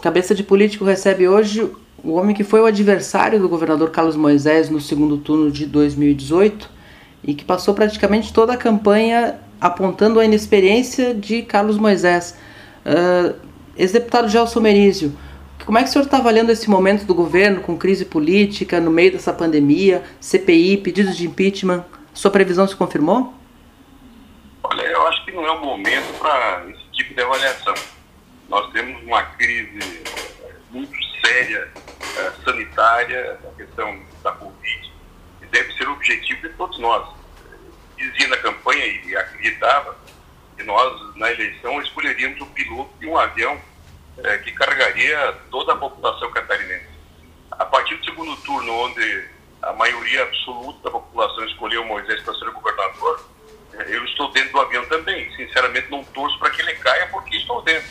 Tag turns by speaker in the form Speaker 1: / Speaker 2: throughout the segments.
Speaker 1: Cabeça de Político recebe hoje o homem que foi o adversário do governador Carlos Moisés no segundo turno de 2018 e que passou praticamente toda a campanha apontando a inexperiência de Carlos Moisés. Uh, Ex-deputado Gelson Merizio, como é que o senhor está avaliando esse momento do governo com crise política no meio dessa pandemia, CPI, pedidos de impeachment? Sua previsão se confirmou?
Speaker 2: Que não é o momento para esse tipo de avaliação. Nós temos uma crise muito séria eh, sanitária, a questão da Covid, que deve ser o objetivo de todos nós. Dizia na campanha e acreditava que nós, na eleição, escolheríamos o piloto de um avião eh, que carregaria toda a população catarinense. A partir do segundo turno, onde a maioria absoluta da população escolheu Moisés para ser governador, eu estou dentro do avião também. Sinceramente, não torço para que ele caia porque estou dentro.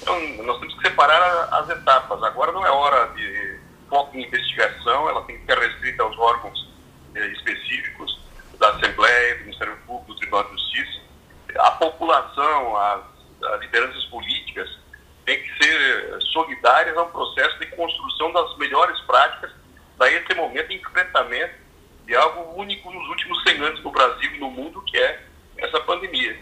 Speaker 2: Então, nós temos que separar as etapas. Agora não é hora de foco em investigação, ela tem que ser restrita aos órgãos eh, específicos da Assembleia, do Ministério Público, do Tribunal de Justiça. A população, as, as lideranças políticas têm que ser solidárias ao processo de construção das melhores práticas para esse momento de enfrentamento de algo único nos últimos 100 anos no Brasil e no mundo, que é essa pandemia.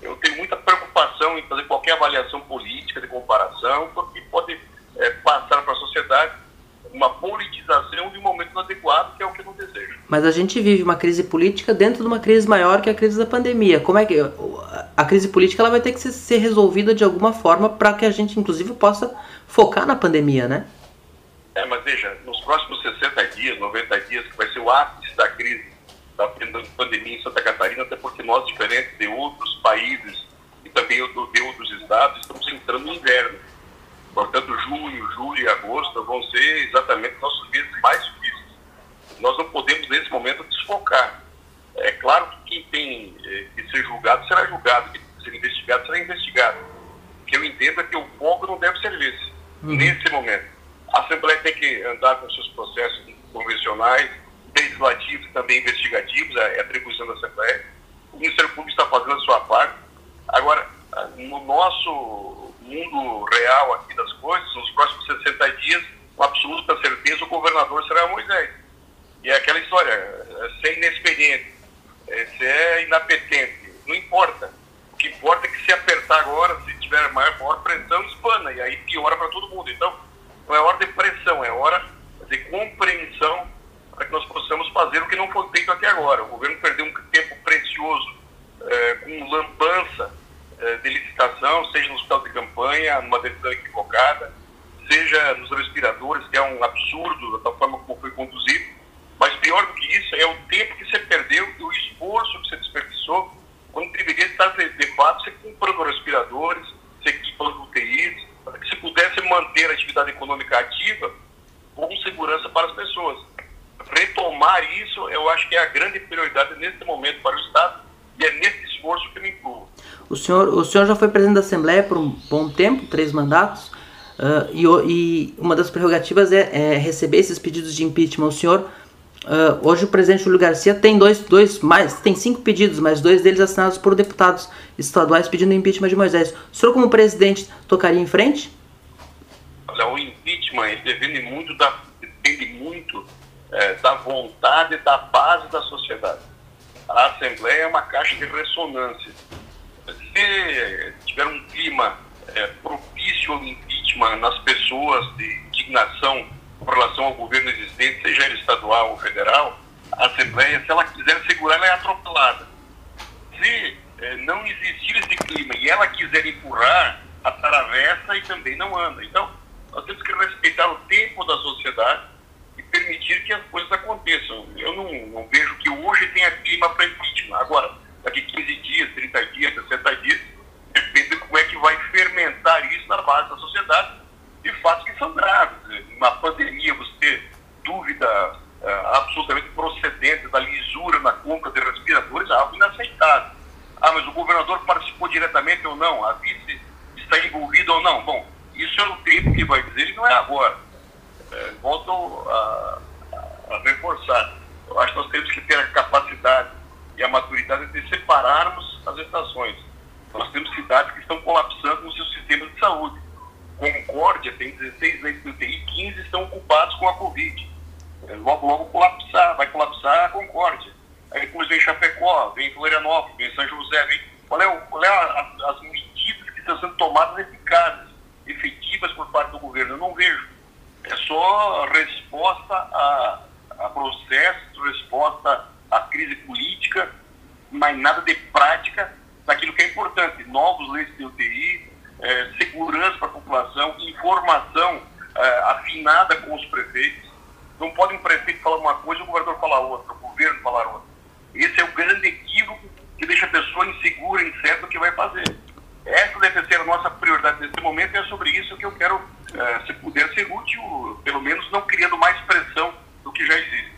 Speaker 2: Eu tenho muita preocupação em fazer qualquer avaliação política de comparação, porque pode é, passar para a sociedade uma politização de um momento inadequado, que é o que eu não desejo.
Speaker 1: Mas a gente vive uma crise política dentro de uma crise maior que a crise da pandemia. Como é que a crise política ela vai ter que ser resolvida de alguma forma para que a gente inclusive possa focar na pandemia, né?
Speaker 2: É, mas veja, nos próximos 60 dias, 90 dias, que vai ser o ápice da crise da pandemia em Santa Catarina, até porque nós, diferentes de outros países e também de outros estados, estamos entrando no inverno. Portanto, junho, julho e agosto vão ser exatamente nossos meses mais difíceis. Nós não podemos, nesse momento, desfocar. É claro que quem tem eh, que ser julgado será julgado, quem tem que ser investigado será investigado. O que eu entendo é que o foco não deve ser esse, uhum. nesse momento. A Assembleia tem que andar com seus processos convencionais, legislativos e também investigativos, é atribuição da Assembleia. O Ministério Público está fazendo a sua parte. Agora, no nosso mundo real aqui das coisas, nos próximos 60 dias, com absoluta certeza, o governador será Moisés. E é aquela história, é ser inexperiente, é ser inapetente, não importa. O que importa é que se apertar agora, se tiver maior, maior pressão, espana, e aí piora para todo mundo. Então, não é hora de pressão, é hora de compreensão para que nós possamos fazer o que não foi feito até agora. O governo perdeu um tempo precioso é, com lambança é, de licitação, seja no hospital de campanha, numa decisão equivocada, seja nos respiradores, que é um absurdo da forma como foi conduzido. Mas pior do que isso é o tempo que você perdeu e o esforço que você desperdiçou quando deveria estar, de, fato, você comprando respiradores, você equipando UTIs, para que se pudesse manter a atividade econômica ativa com segurança para as pessoas retomar isso, eu acho que é a grande prioridade nesse momento para o Estado e é nesse esforço que me incluo.
Speaker 1: O senhor, o senhor já foi presidente da Assembleia por um bom tempo, três mandatos, uh, e, e, uma das prerrogativas é, é, receber esses pedidos de impeachment. O senhor, uh, hoje o presidente Júlio Garcia tem dois, dois mais, tem cinco pedidos, mas dois deles assinados por deputados estaduais pedindo impeachment de Moisés. O senhor, como presidente, tocaria em frente?
Speaker 2: Olha, o impeachment depende muito da, é, da vontade da base da sociedade. A Assembleia é uma caixa de ressonância. Se tiver um clima é, propício ao impeachment nas pessoas de indignação com relação ao governo existente, seja ele estadual ou federal, a Assembleia, se ela quiser segurar, ela é atropelada. Se é, não existir esse clima e ela quiser empurrar, atravessa e também não anda. Então, nós temos que respeitar o tempo da sociedade permitir que as coisas aconteçam. Eu não, não vejo que hoje tenha clima para impeachment. Agora, daqui 15 dias, 30 dias, 60 dias, depende de como é que vai fermentar isso na base da sociedade de fatos que são graves. Uma pandemia, você ter dúvida uh, absolutamente procedente da lisura na compra de respiradores é algo inaceitável. Ah, mas o governador participou diretamente ou não? A vice está envolvida ou não? Bom, isso é o tempo que vai dizer e não é agora é, volto a, a, reforçar. Eu acho que nós temos que ter a capacidade e a maturidade de separarmos as estações. Nós temos cidades que estão colapsando no seu sistema de saúde. Concórdia tem 16 leitos de UTI, 15 estão ocupados com a Covid. É, logo, logo colapsar, vai colapsar a Concórdia. Aí depois vem Chapecó, vem Florianópolis, vem São José, vem... Qual é, o, qual é a, as medidas que estão sendo tomadas eficazes, efetivas por parte do governo? Eu não vejo. É só resposta a, a resposta à crise política, mas nada de prática daquilo que é importante. Novos leitos de UTI, é, segurança para a população, informação é, afinada com os prefeitos. Não pode um prefeito falar uma coisa e o governador falar outra, o governo falar outra. Esse é o grande equívoco que deixa a pessoa insegura, incerta do que vai fazer. Essa deve ser a nossa prioridade nesse momento e é sobre isso que eu quero, é, se puder ser útil, pelo menos não criando mais pressão do que já existe.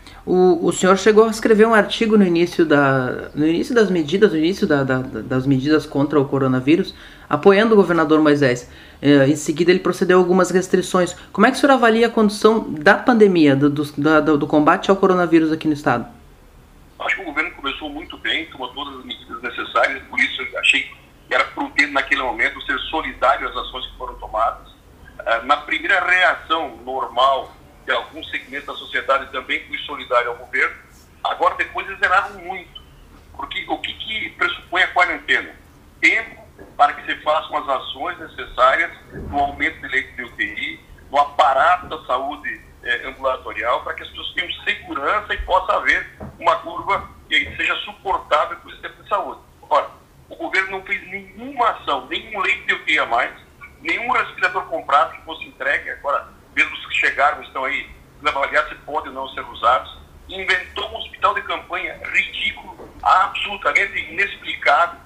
Speaker 1: O, senhor chegou a escrever um artigo no início, da, no início das medidas, no início da, da, das medidas contra o coronavírus, apoiando o governador Moisés. É, em seguida, ele procedeu a algumas restrições. Como é que o senhor avalia a condução da pandemia, do, do, do combate ao coronavírus aqui no Estado?
Speaker 2: Acho que o governo começou muito bem, tomou todas as medidas necessárias, por isso achei que era prudente naquele momento ser solidário às ações que foram tomadas. Uh, na primeira reação normal de alguns segmentos da sociedade também fui solidário ao governo. Agora, depois eles erraram muito. Porque o que, que pressupõe a quarentena? Tempo para que se façam as ações necessárias no aumento de leitos de UTI, no aparato da saúde eh, ambulatorial, para que as pessoas tenham segurança e possa haver uma curva que seja suportável para o sistema de saúde. Ora, o governo não fez nenhuma ação, nenhum leito de UTI a mais, nenhum respirador comprado que fosse entregue. Agora, chegaram estão aí avaliados se podem ou não ser usados. Inventou um hospital de campanha ridículo, absolutamente inexplicável,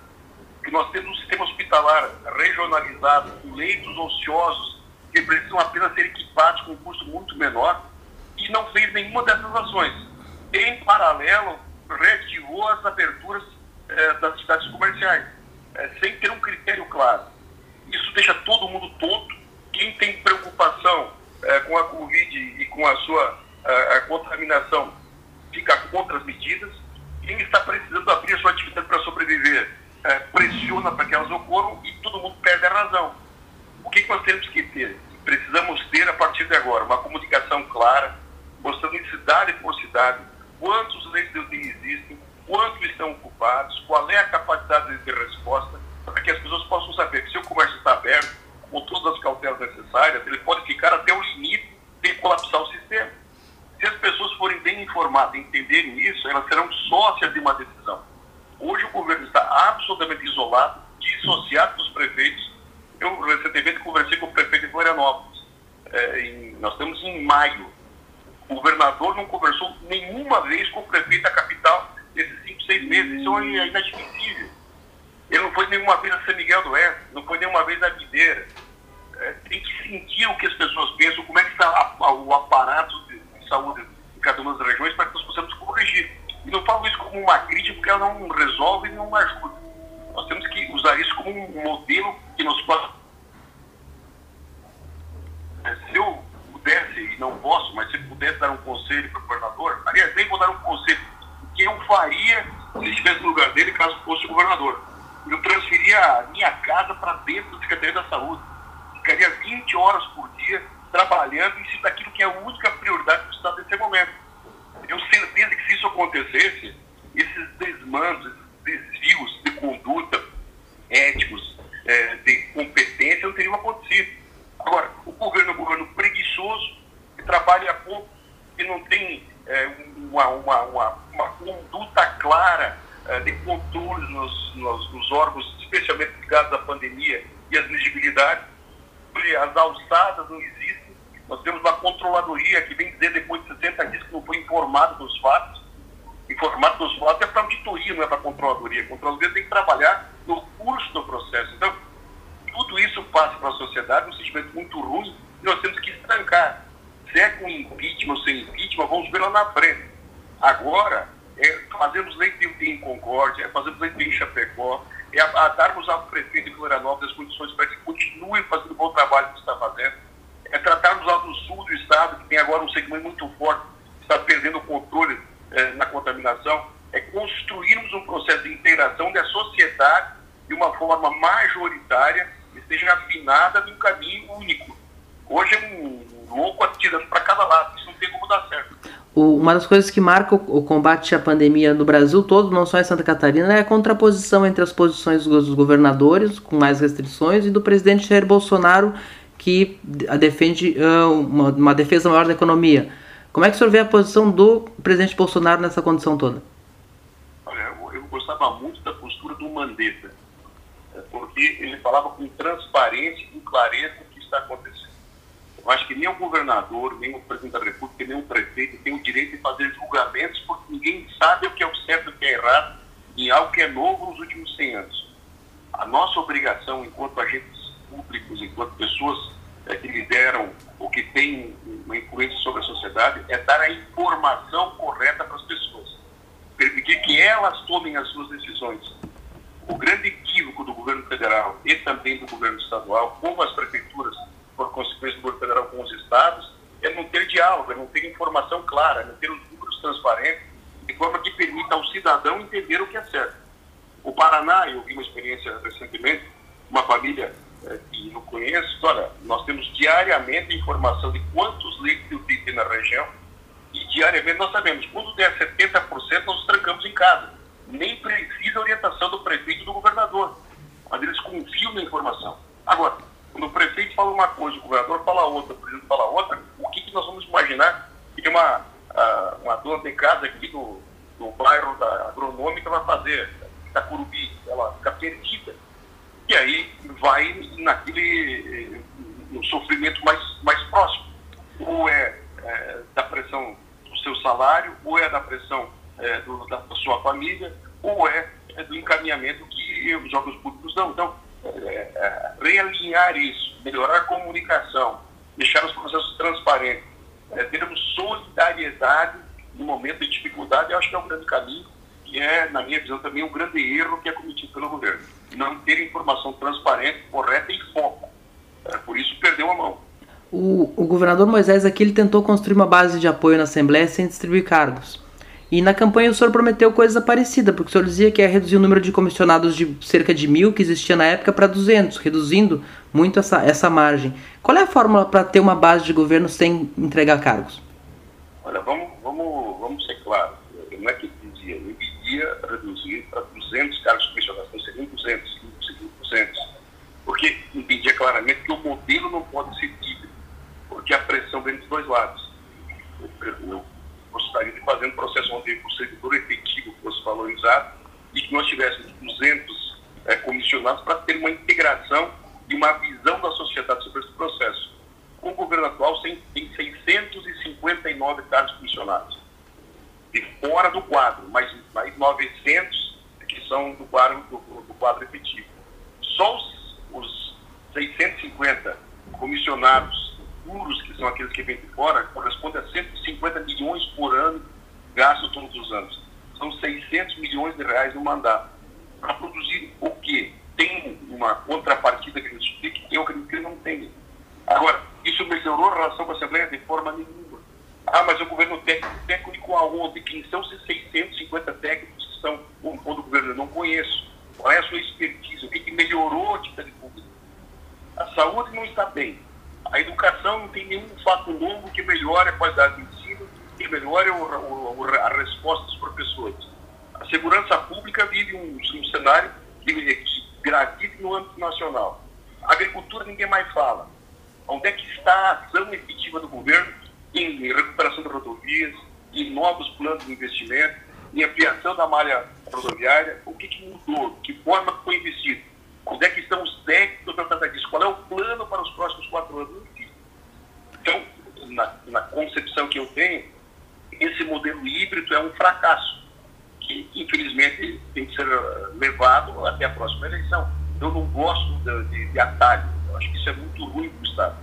Speaker 2: que nós temos um sistema hospitalar regionalizado, com leitos ociosos, que precisam apenas ser equipados com um custo muito menor, e não fez nenhuma dessas ações. Em paralelo, reativou as aberturas eh, das cidades comerciais, eh, sem ter um critério claro. Isso deixa todo mundo tonto. Quem tem preocupação é, com a Covid e com a sua a, a contaminação fica contra as medidas. Quem está precisando abrir a sua atividade para sobreviver é, pressiona para que elas ocorram e todo mundo perde a razão. O que, que nós temos que ter? Precisamos ter, a partir de agora, uma comunicação clara, mostrando em cidade por cidade quantos leitos de UTI existem, quantos estão ocupados, qual é a capacidade de resposta, para que as pessoas possam saber que se o comércio está aberto, com todas as cautelas necessárias, ele pode ficar até o limite de colapsar o sistema. Se as pessoas forem bem informadas e entenderem isso, elas serão sócias de uma decisão. Hoje o governo está absolutamente isolado, dissociado dos prefeitos. Eu recentemente conversei com o prefeito de Florianópolis. É, em, nós estamos em maio. O governador não conversou nenhuma vez com o prefeito da capital nesses cinco, seis meses. Isso é inadmissível. Ele não foi nenhuma vez a São Miguel do Oeste, não foi nenhuma vez a Videira. É, tem que sentir o que as pessoas pensam, como é que está a, a, o aparato de, de, saúde em cada uma das regiões para que nós possamos corrigir. E não falo isso como uma crítica, porque ela não resolve e não ajuda. Nós temos que usar isso como um modelo que nos possa. É, se eu pudesse, e não posso, mas se pudesse dar um conselho para o governador, aliás, nem vou dar um conselho, o que eu faria se estivesse no lugar dele caso fosse governador eu transferia a minha casa para dentro da Secretaria da Saúde. Ficaria 20 horas por dia trabalhando em cima daquilo que é a única prioridade do Estado nesse momento. Eu tenho certeza que se isso acontecesse, esses desmandos, esses desvios de conduta éticos, é, de competência, não teriam acontecido. Agora, o governo é um governo preguiçoso, que trabalha pouco, que não tem é, uma, uma, uma, uma conduta clara é, de controle nos, nos, nos, órgãos, especialmente ligados à pandemia e às legibilidades. As alçadas não existem. Nós temos uma controladoria que vem dizer depois de 60 dias que não foi informado dos fatos. Informado dos fatos é para auditoria, não é para controladoria. A controladoria tem que trabalhar no curso do processo. Então, tudo isso passa para a sociedade um sentimento muito ruim e nós temos que estancar. Se é com impeachment ou sem impeachment, vamos ver lá na frente. Agora, é fazermos lei de em Concórdia, é fazermos lei de em Chapecó, é a, a darmos ao prefeito de Florianópolis as condições para que continue fazendo o bom trabalho que está fazendo, é tratarmos lá do sul do estado, que tem agora um segmento muito forte, está perdendo o controle é, na contaminação, é construirmos um integração da sociedade de uma forma majoritária esteja afinada num caminho único. Hoje é um louco atirando para cada lado, não tem como dar certo.
Speaker 1: uma das coisas que marca o, combate à pandemia no Brasil todo, não só em Santa Catarina, é a contraposição entre as posições dos governadores, com mais restrições, e do presidente Jair Bolsonaro, que defende uh, uma, uma, defesa maior da economia. Como é que o senhor vê a posição do presidente Bolsonaro nessa condição toda?
Speaker 2: Olha, eu, gostava muito da postura do Mandetta, é, porque ele falava com transparência e clareza o que está acontecendo. Eu acho que nem o governador, nem o presidente da República, nem o prefeito tem o direito de fazer julgamentos, porque ninguém sabe o que é o certo e o que é errado em algo que é novo nos últimos 100 anos. A nossa obrigação, enquanto agentes públicos, enquanto pessoas é, que lideram ou que têm uma influência sobre a sociedade, é dar a informação correta para as pessoas. Permitir que elas tomem as suas decisões. O grande equívoco do governo federal e também do governo estadual, como as prefeituras, por consequência do governo federal com os estados, é não ter diálogo, é não ter informação clara, é não ter os números transparentes, de forma que permita ao cidadão entender o que é certo. O Paraná, eu vi uma experiência recentemente, uma família é, que eu conheço, olha, nós temos diariamente informação de quantos leitos de tem na região e diariamente nós sabemos, quando der 70%, nós trancamos em casa. Nem precisa orientação do prefeito e do governador, mas eles confiam na informação. Agora, quando o prefeito fala uma coisa, o governador fala outra, o presidente fala outra, o que, que nós vamos imaginar que uma, uma dona de casa aqui do, do bairro da agronômica vai fazer, da Curubi, ela fica perdida e aí vai naquele no sofrimento mais, mais próximo. Ou é, é da pressão do seu salário, ou é da pressão é, do, da, sua família, ou é, é, do encaminhamento que os órgãos públicos dão. Então, é, é, realinhar isso, melhorar a comunicação, deixar os processos transparentes, é, termos solidariedade no momento de dificuldade, eu acho que é um grande caminho e é, na minha visão, também um grande erro que é cometido pelo governo não ter informação transparente, correta e foco. É, por isso perdeu a mão.
Speaker 1: O, o governador Moisés aqui ele tentou construir uma base de apoio na Assembleia sem distribuir cargos. E na campanha o senhor prometeu coisa parecida, porque o senhor dizia que ia reduzir o número de comissionados de cerca de mil que existia na época para 200, reduzindo muito essa, essa margem. Qual é a fórmula para ter uma base de governo sem entregar cargos?
Speaker 2: Olha, vamos, vamos, vamos ser claros. Não é que dizia, eu iria reduzir para 200 cargos comissionados, não seriam 200, 200. Porque entendia claramente que o modelo não pode ser híbrido, porque a pressão vem dos dois lados. Eu, eu gostaria de fazer um processo onde o servidor efetivo fosse valorizado e que nós tivéssemos 200 é, comissionados para ter uma integração e uma visão da sociedade sobre esse processo. Com o governo atual, tem 659 cargos comissionados. De fora do quadro, mais, mais 900 que são do quadro, do, do quadro efetivo. Só os, os 650 comissionados puros, que são aqueles que vêm de fora, correspondem a 150 milhões por ano gasto todos os anos. São 600 milhões de reais no mandato. Para produzir o quê? Tem uma contrapartida que eles expliquem? Eu acredito que não tem. Agora, isso melhorou a relação com a Assembleia de forma nenhuma. Ah, mas o governo técnico, técnico aonde? Quem são esses 650 técnicos que no do governo? Eu não conheço. Qual é a sua expertise? O que, que melhorou a atividade pública? A saúde não está bem. A educação não tem nenhum fato novo que melhore a qualidade do ensino, que melhore o, o, a resposta dos professores. A segurança pública vive um, um cenário gravita no âmbito nacional. A agricultura ninguém mais fala. Onde é que está a ação efetiva do governo em recuperação de rodovias, em novos planos de investimento, em ampliação da malha rodoviária? O que, que mudou? Que forma foi investido? Onde é que estão os técnicos para tratar disso? Qual é o plano para os próximos quatro anos? Então, na, na concepção que eu tenho, esse modelo híbrido é um fracasso, que infelizmente tem que ser levado até a próxima eleição. Eu não gosto de, de, de atalho, eu acho que isso é muito ruim para o Estado.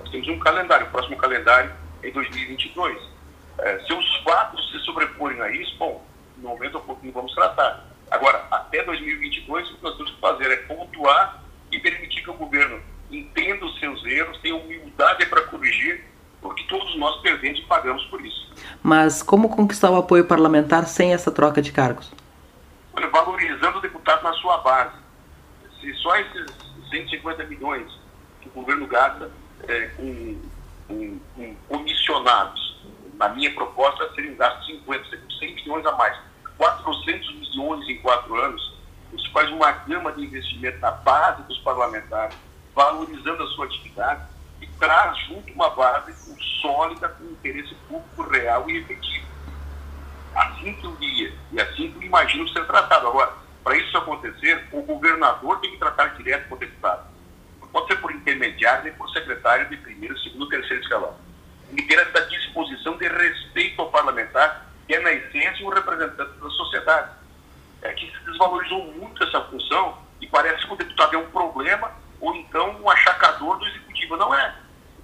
Speaker 2: Nós temos um calendário, o próximo calendário é em 2022. É, se os fatos se sobreporem a isso, bom, no momento oportuno vamos tratar. Agora, até 2022, o que nós temos que fazer é pontuar e permitir que o governo entenda os seus erros, tenha humildade para corrigir, porque todos nós e pagamos por isso.
Speaker 1: Mas como conquistar o apoio parlamentar sem essa troca de cargos?
Speaker 2: Olha, valorizando o deputado na sua base. Se só esses 150 milhões que o governo gasta é, com, com, com, comissionados, na minha proposta seriam gastos 50, 100 milhões a mais. 400 milhões em quatro anos, isso faz uma gama de investimento na base dos parlamentares, valorizando a sua atividade e traz junto uma base sólida com interesse público real e efetivo. Assim que eu diria, e assim que eu imagino ser tratado. Agora, para isso acontecer, o governador tem que tratar direto com o deputado. Não pode ser por intermediário nem por secretário de primeiro, segundo, terceiro escalão. Tem essa disposição de respeito ao parlamentar, é, na essência, um representante da sociedade. É que se desvalorizou muito essa função e parece que o deputado é um problema ou então um achacador do executivo. Não é.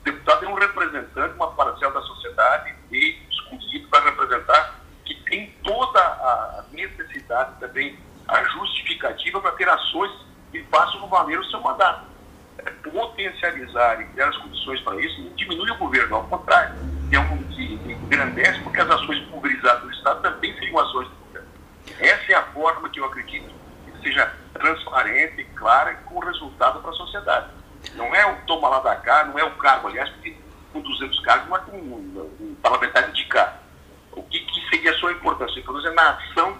Speaker 2: O deputado é um representante, uma parcela da sociedade e escolhido para representar, que tem toda a necessidade também, a justificativa para ter ações que façam valer o seu mandato. É, potencializar e criar as condições para isso não diminui o governo, ao contrário, é um que engrandece porque as ações pulverizadas do Estado também seriam ações do governo. Essa é a forma que eu acredito que seja transparente, clara e com resultado para a sociedade. Não é o toma lá da cá, não é o cargo, aliás, porque com 200 cargos não é como um, parlamentar indicar. O que, que seria a sua importância? Importância na ação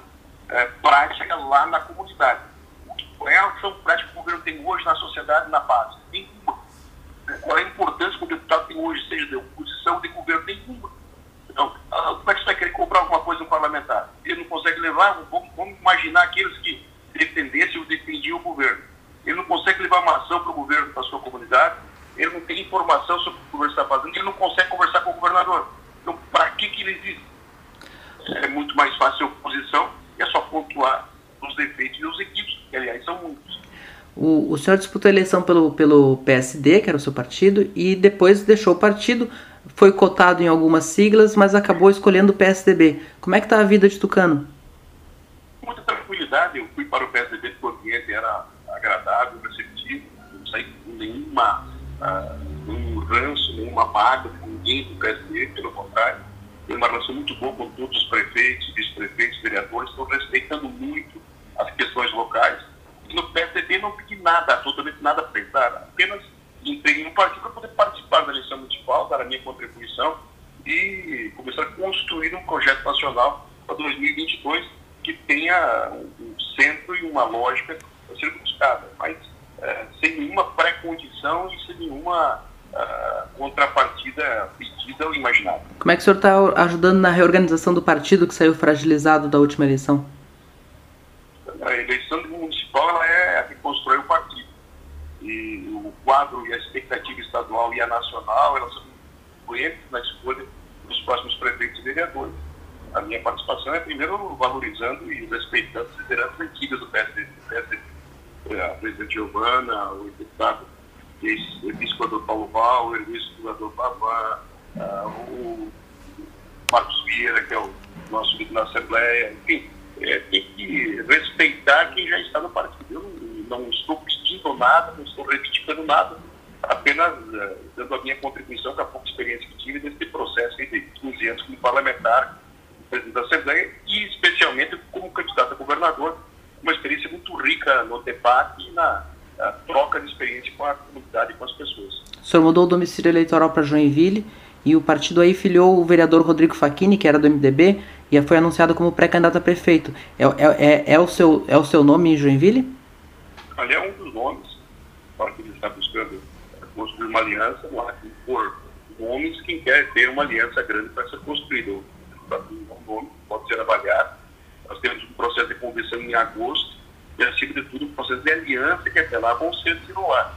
Speaker 2: é, prática lá na comunidade. Qual é a ação prática que o governo tem hoje na sociedade, na base? Nenhuma. Qual é a importância que o deputado tem hoje, seja de oposição ou de governo? Nenhuma. Então, ah, como é que você vai querer comprar alguma coisa no parlamentar? Ele não consegue levar, vamos, vamos imaginar aqueles que defendessem ou defendiam o governo. Ele não consegue levar uma ação para o governo, para a sua comunidade, ele não tem informação sobre o que o governo está fazendo, ele não consegue conversar com o governador. Então, para que, que ele existe? É muito mais fácil a oposição e é só pontuar os defeitos dos equipes, que aliás são muitos.
Speaker 1: O, o senhor disputou a eleição pelo, pelo PSD, que era o seu partido, e depois deixou o partido, foi cotado em algumas siglas, mas acabou escolhendo o PSDB. Como é que está a vida de Tucano?
Speaker 2: muita tranquilidade. Eu fui para o PSDB porque o ambiente era agradável, receptivo, não saí com nenhuma, uh, nenhum ranço, nenhuma mágoa com ninguém do PSDB, pelo contrário. Tenho uma relação muito boa com todos os prefeitos, vice-prefeitos, vereadores, estou respeitando muito as questões locais. E no PSDB não pedi nada, absolutamente nada para entrar, apenas entrei no partido para poder participar da eleição municipal, dar a minha contribuição e começar a construir um projeto nacional para 2022 que tenha um centro e uma lógica a ser buscada, mas é, sem nenhuma pré-condição e sem nenhuma uh, contrapartida pedida ou imaginada.
Speaker 1: Como é que o senhor está ajudando na reorganização do partido que saiu fragilizado da última eleição?
Speaker 2: A eleição municipal é a que constrói o partido. E o quadro e a expectativa estadual e a nacional elas são influentes na escolha dos próximos prefeitos e vereadores a minha participação é primeiro valorizando e respeitando as lideranças antigas do PSD, PSD a presidente Giovana, o deputado ex-governador Paulo Val, o ex-governador Pavan, o Marcos Vieira, que é o nosso líder na Assembleia, enfim, é, tem que respeitar quem já está no partido. Eu não, estou pedindo nada, não estou reivindicando nada, apenas uh, dando a minha contribuição com a pouca experiência que tive nesse processo de 15 anos como parlamentar, presidente da Assembleia e especialmente como candidato a governador, uma experiência muito rica no debate e na, na troca de experiência com a comunidade e com as pessoas.
Speaker 1: O senhor mudou o domicílio eleitoral para Joinville e o partido aí filiou o vereador Rodrigo Facchini, que era do MDB, e foi anunciado como pré-candidato a prefeito. É, é, é, é, o seu, é o seu nome em Joinville?
Speaker 2: Ali é um dos nomes. O partido está buscando construir uma aliança lá, por nomes quem quer ter uma aliança grande para ser construída um nome pode ser avaliado. Nós temos um processo de convenção em agosto e, acima de tudo, um processo de aliança que até lá vão ser desenrolados.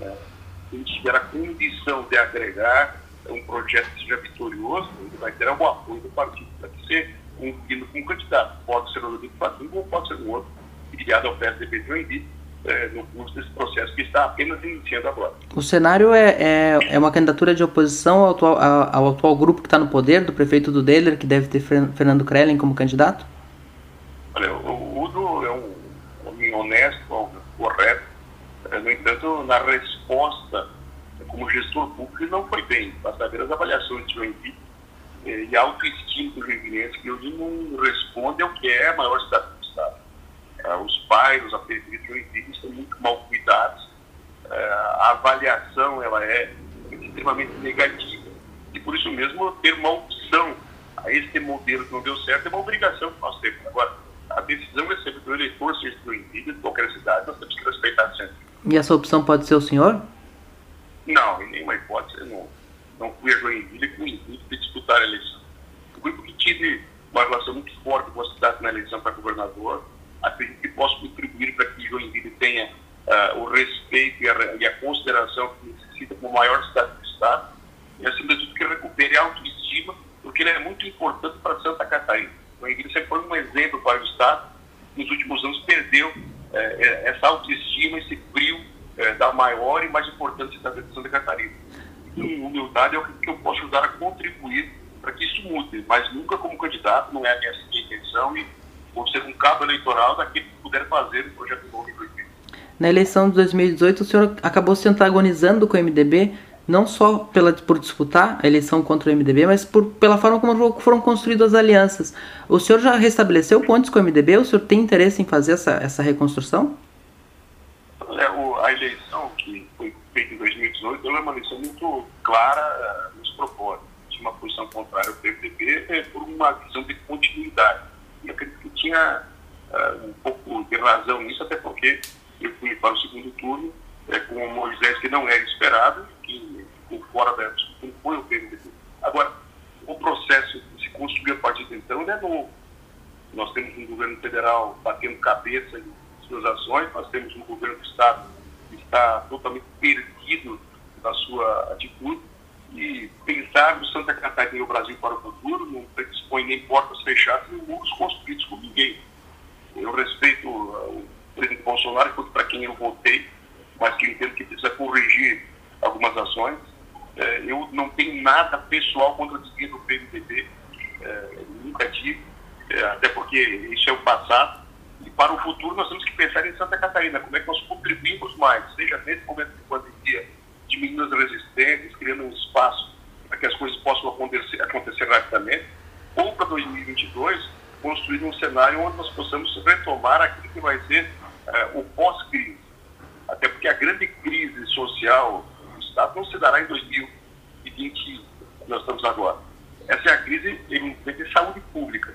Speaker 2: É, a gente tiver a condição de agregar um projeto que seja vitorioso, ele vai ter o apoio do partido para ser com um candidato. Pode ser o Rodrigo Fatinho ou pode ser um outro, filiado ao PSDB de Joinville, é, no curso desse processo que está apenas iniciando agora.
Speaker 1: O cenário é, é, é uma candidatura de oposição ao atual, ao atual grupo que está no poder, do prefeito do Deller, que deve ter Fernando Krellen como candidato?
Speaker 2: Olha, o Udo é um homem honesto, correto. É, no entanto, na resposta como gestor público, ele não foi bem. Basta ver as avaliações de Joinville e a autoestima do joinvilense, que hoje não responde ao que é a maior cidade do Estado Uh, os bairros, a periferia de Joinville estão muito mal cuidados. Uh, a avaliação ela é extremamente negativa. E por isso mesmo ter uma opção a esse modelo que não deu certo é uma obrigação que nós temos. Agora, a decisão é sempre do eleitor, seja do Joinville, de qualquer cidade, nós temos que respeitar sempre.
Speaker 1: E essa opção pode ser o senhor?
Speaker 2: Não, em nenhuma hipótese. Eu não, não fui a Joinville com o intuito de disputar a eleição. Fui porque tive uma relação muito forte com a cidade na eleição para governador. Acredito que posso contribuir para que Joinville tenha uh, o respeito e a, e a, consideração que necessita como maior cidade do Estado. E, acima de tudo, que recupere a autoestima, porque ele é muito importante para Santa Catarina. Joinville sempre foi um exemplo para o Estado. Nos últimos anos, perdeu uh, essa autoestima, esse brilho uh, da maior e mais importante cidade de Santa Catarina. E humildade é o que eu posso ajudar a contribuir para que isso mude, mas nunca como candidato, não é a minha intenção e vou ser um cabo eleitoral daquele que puder fazer o projeto novo em
Speaker 1: Na eleição de 2018, o senhor acabou se antagonizando com o MDB, não só pela, por disputar a eleição contra o MDB, mas por, pela forma como foram construídas as alianças. O senhor já restabeleceu pontes com o MDB? O senhor tem interesse em fazer essa, essa reconstrução?
Speaker 2: A eleição que foi feita em 2018 é uma eleição muito clara uh, nos propósitos uma posição contrária ao PMDB é, por uma visão de continuidade. E acredito que tinha uh, um pouco de razão nisso, até porque eu fui para o segundo turno é, com o Moisés que não era esperado, que ficou fora da foi o PMDB. Agora, o processo que se construiu a partir de então é novo. Nós temos um governo federal batendo cabeça em suas ações, nós temos um governo do Estado está totalmente perdido na sua atitude e pensar no Santa Catarina e o Brasil para o futuro não predispõe nem portas fechadas nem muros construídos por ninguém. Eu respeito uh, o presidente Bolsonaro, para quem eu votei, mas que eu entendo que precisa corrigir algumas ações. É, eu não tenho nada pessoal contra a desvio do PMDB, é, nunca tive, é, até porque isso é o passado. E para o futuro nós temos que pensar em Santa Catarina, como é que nós contribuímos mais, seja nesse momento de pandemia, diminuindo as resistências, criando um espaço para que as coisas possam acontecer, acontecer rapidamente, ou para 2022, construir um cenário onde nós possamos retomar aquilo que vai ser uh, o pós-crise. Até porque a grande crise social do Estado não se dará em 2020, que nós estamos agora. Essa é a crise de saúde pública.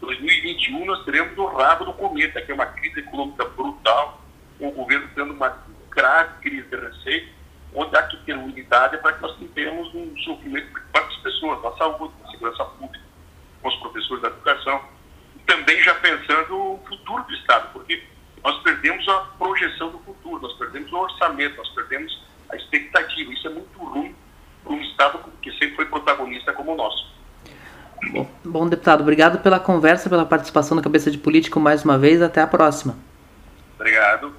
Speaker 2: 2021 nós teremos o rabo do cometa, que é uma crise econômica brutal, com o governo tendo uma grave crise de receita, onde há que ter unidade para que nós tenhamos um sofrimento para as pessoas, na saúde, na segurança pública, com os professores da educação, e também já pensando o futuro do Estado, porque nós perdemos a projeção do futuro, nós perdemos o orçamento, nós perdemos a expectativa. Isso é muito ruim para um Estado que sempre foi protagonista como o nosso.
Speaker 1: Bom, bom, deputado, obrigado pela conversa, pela participação na Cabeça de Político mais uma vez. Até a próxima.
Speaker 2: Obrigado.